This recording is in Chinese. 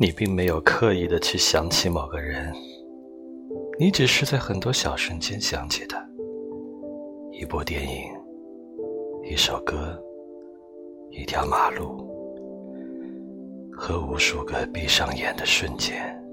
你并没有刻意的去想起某个人你只是在很多小瞬间想起他一部电影一首歌一条马路和无数个闭上眼的瞬间。